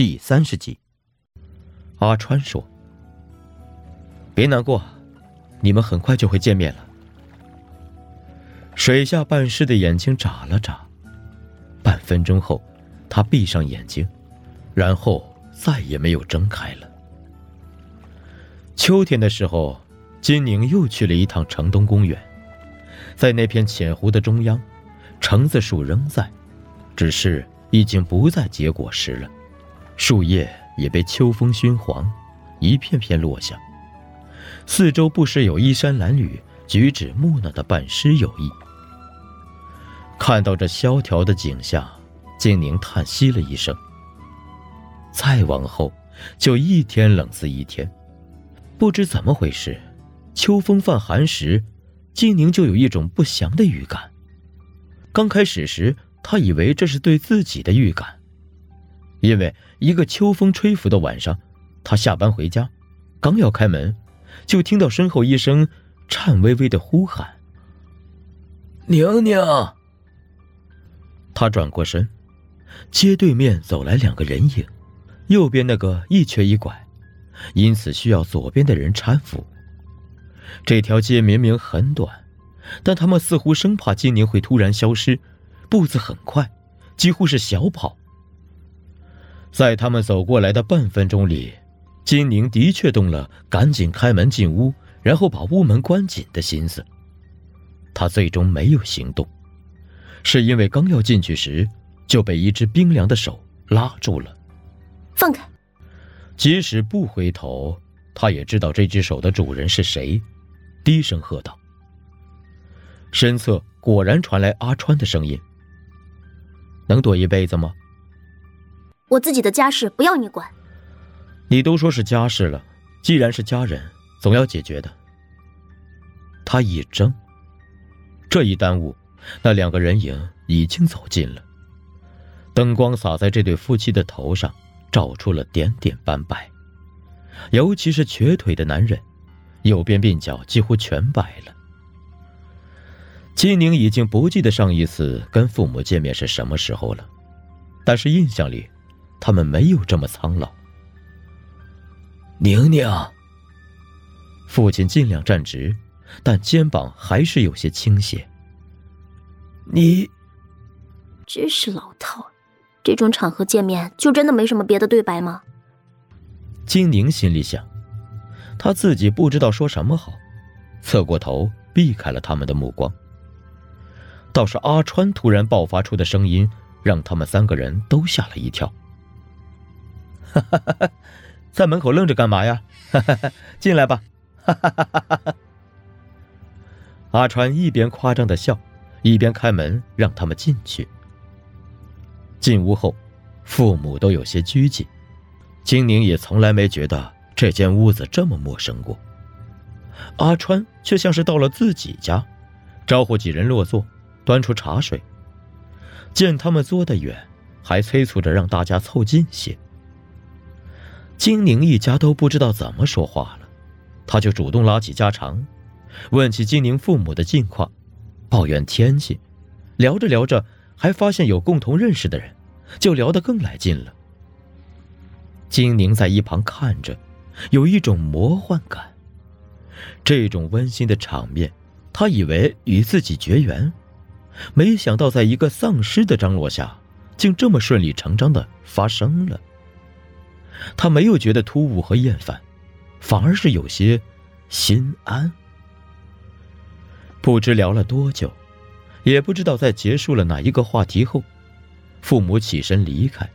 第三十集。阿川说：“别难过，你们很快就会见面了。”水下半尸的眼睛眨了眨，半分钟后，他闭上眼睛，然后再也没有睁开了。秋天的时候，金宁又去了一趟城东公园，在那片浅湖的中央，橙子树仍在，只是已经不再结果实了，树叶也被秋风熏黄，一片片落下。四周不时有衣衫褴褛、举止木讷的半尸游弋。看到这萧条的景象，金宁叹息了一声。再往后，就一天冷似一天。不知怎么回事，秋风泛寒时，金宁就有一种不祥的预感。刚开始时，他以为这是对自己的预感，因为一个秋风吹拂的晚上，他下班回家，刚要开门，就听到身后一声颤巍巍的呼喊：“宁宁。”他转过身，街对面走来两个人影，右边那个一瘸一拐，因此需要左边的人搀扶。这条街明明很短，但他们似乎生怕金宁会突然消失，步子很快，几乎是小跑。在他们走过来的半分钟里，金宁的确动了赶紧开门进屋，然后把屋门关紧的心思。他最终没有行动。是因为刚要进去时，就被一只冰凉的手拉住了。放开！即使不回头，他也知道这只手的主人是谁，低声喝道。身侧果然传来阿川的声音：“能躲一辈子吗？”我自己的家事不要你管。你都说是家事了，既然是家人，总要解决的。他一怔，这一耽误。那两个人影已经走近了，灯光洒在这对夫妻的头上，照出了点点斑白。尤其是瘸腿的男人，右边鬓角几乎全白了。金宁已经不记得上一次跟父母见面是什么时候了，但是印象里，他们没有这么苍老。宁宁，父亲尽量站直，但肩膀还是有些倾斜。你，真是老套。这种场合见面，就真的没什么别的对白吗？金宁心里想，他自己不知道说什么好，侧过头避开了他们的目光。倒是阿川突然爆发出的声音，让他们三个人都吓了一跳。哈哈哈！在门口愣着干嘛呀？哈哈哈！进来吧！哈哈哈哈哈！阿川一边夸张的笑。一边开门让他们进去。进屋后，父母都有些拘谨，金宁也从来没觉得这间屋子这么陌生过。阿川却像是到了自己家，招呼几人落座，端出茶水。见他们坐得远，还催促着让大家凑近些。金宁一家都不知道怎么说话了，他就主动拉起家常，问起金宁父母的近况。抱怨天气，聊着聊着，还发现有共同认识的人，就聊得更来劲了。金宁在一旁看着，有一种魔幻感。这种温馨的场面，他以为与自己绝缘，没想到在一个丧尸的张罗下，竟这么顺理成章的发生了。他没有觉得突兀和厌烦，反而是有些心安。不知聊了多久，也不知道在结束了哪一个话题后，父母起身离开。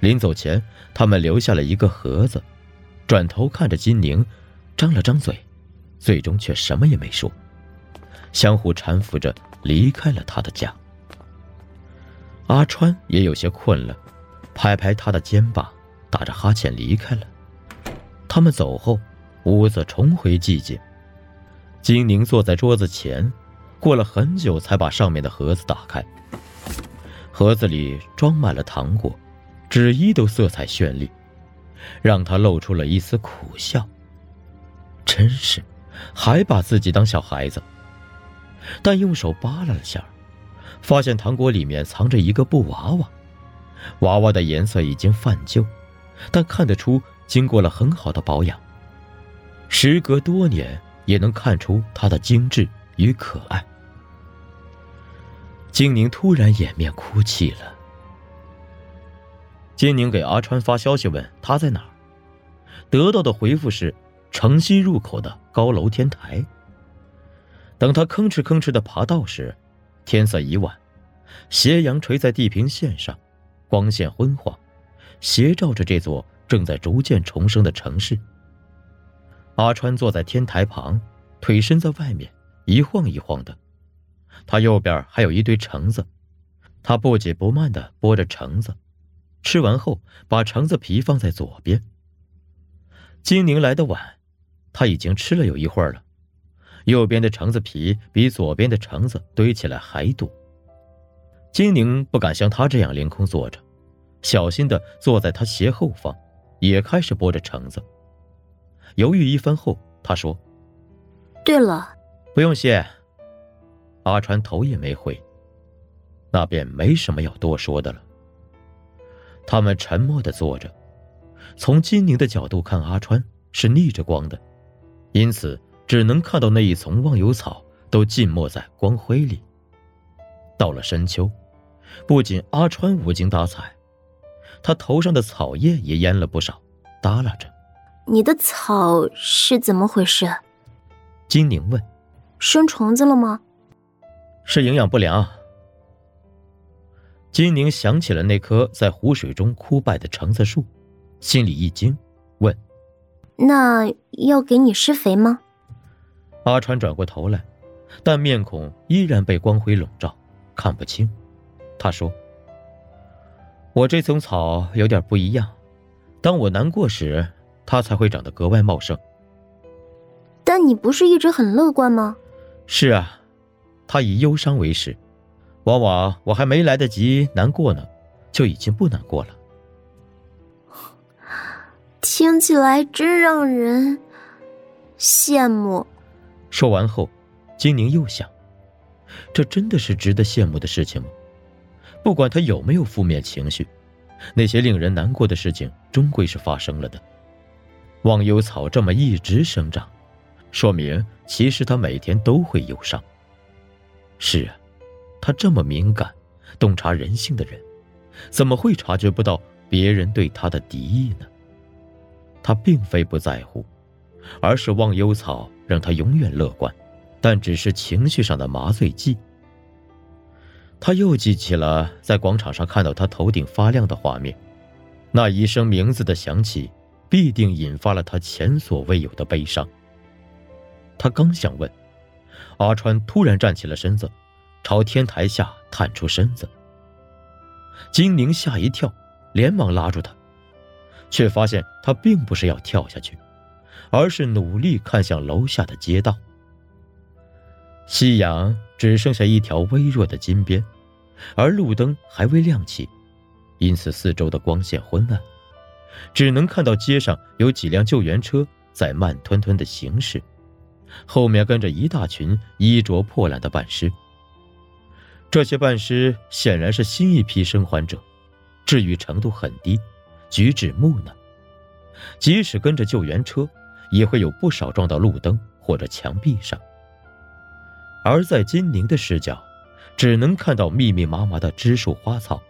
临走前，他们留下了一个盒子，转头看着金宁，张了张嘴，最终却什么也没说，相互搀扶着离开了他的家。阿川也有些困了，拍拍他的肩膀，打着哈欠离开了。他们走后，屋子重回寂静。金宁坐在桌子前，过了很久才把上面的盒子打开。盒子里装满了糖果，纸衣都色彩绚丽，让他露出了一丝苦笑。真是，还把自己当小孩子。但用手扒拉了下，发现糖果里面藏着一个布娃娃，娃娃的颜色已经泛旧，但看得出经过了很好的保养。时隔多年，也能看出它的精致与可爱。金宁突然掩面哭泣了。金宁给阿川发消息问他在哪儿，得到的回复是城西入口的高楼天台。等他吭哧吭哧的爬到时，天色已晚，斜阳垂在地平线上，光线昏黄，斜照着这座正在逐渐重生的城市。阿川坐在天台旁，腿伸在外面，一晃一晃的。他右边还有一堆橙子，他不紧不慢的剥着橙子，吃完后把橙子皮放在左边。金宁来的晚，他已经吃了有一会儿了。右边的橙子皮比左边的橙子堆起来还多。金宁不敢像他这样凌空坐着，小心的坐在他斜后方，也开始剥着橙子。犹豫一番后，他说：“对了，不用谢。”阿川头也没回，那便没什么要多说的了。他们沉默的坐着，从金宁的角度看，阿川是逆着光的，因此只能看到那一丛忘忧草都浸没在光辉里。到了深秋，不仅阿川无精打采，他头上的草叶也蔫了不少，耷拉着。你的草是怎么回事？金宁问。生虫子了吗？是营养不良。金宁想起了那棵在湖水中枯败的橙子树，心里一惊，问：“那要给你施肥吗？”阿川转过头来，但面孔依然被光辉笼罩，看不清。他说：“我这丛草有点不一样，当我难过时，它才会长得格外茂盛。”但你不是一直很乐观吗？是啊。他以忧伤为食，往往我还没来得及难过呢，就已经不难过了。听起来真让人羡慕。说完后，金宁又想：这真的是值得羡慕的事情吗？不管他有没有负面情绪，那些令人难过的事情终归是发生了的。忘忧草这么一直生长，说明其实他每天都会忧伤。是啊，他这么敏感、洞察人性的人，怎么会察觉不到别人对他的敌意呢？他并非不在乎，而是忘忧草让他永远乐观，但只是情绪上的麻醉剂。他又记起了在广场上看到他头顶发亮的画面，那一声名字的响起，必定引发了他前所未有的悲伤。他刚想问。阿川突然站起了身子，朝天台下探出身子。金宁吓一跳，连忙拉住他，却发现他并不是要跳下去，而是努力看向楼下的街道。夕阳只剩下一条微弱的金边，而路灯还未亮起，因此四周的光线昏暗，只能看到街上有几辆救援车在慢吞吞的行驶。后面跟着一大群衣着破烂的半尸。这些半尸显然是新一批生还者，治愈程度很低，举止木讷。即使跟着救援车，也会有不少撞到路灯或者墙壁上。而在金宁的视角，只能看到密密麻麻的枝树花草，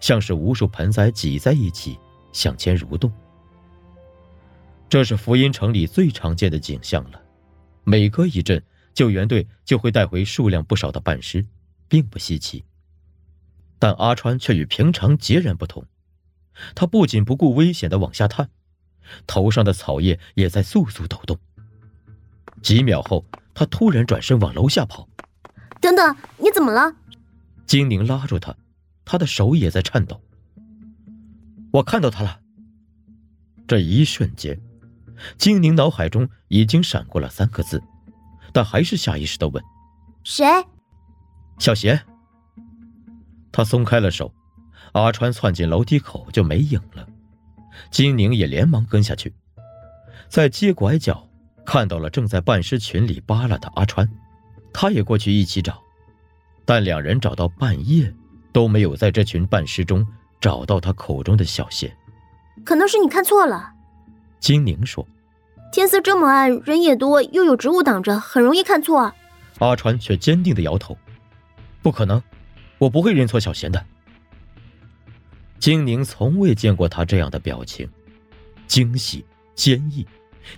像是无数盆栽挤在一起向前蠕动。这是福音城里最常见的景象了。每隔一阵，救援队就会带回数量不少的半尸，并不稀奇。但阿川却与平常截然不同，他不仅不顾危险的往下探，头上的草叶也在簌簌抖动。几秒后，他突然转身往楼下跑。等等，你怎么了？金宁拉住他，他的手也在颤抖。我看到他了。这一瞬间。金宁脑海中已经闪过了三个字，但还是下意识的问：“谁？”小贤。他松开了手，阿川窜进楼梯口就没影了。金宁也连忙跟下去，在街拐角看到了正在半尸群里扒拉的阿川，他也过去一起找，但两人找到半夜都没有在这群半尸中找到他口中的小贤。可能是你看错了，金宁说。天色这么暗，人也多，又有植物挡着，很容易看错。阿川却坚定的摇头：“不可能，我不会认错小贤的。”金宁从未见过他这样的表情，惊喜、坚毅，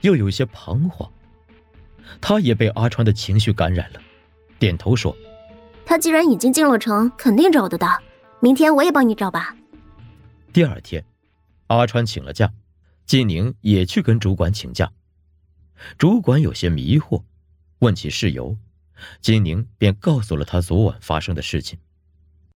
又有些彷徨。他也被阿川的情绪感染了，点头说：“他既然已经进了城，肯定找得到。明天我也帮你找吧。”第二天，阿川请了假，金宁也去跟主管请假。主管有些迷惑，问起事由，金宁便告诉了他昨晚发生的事情。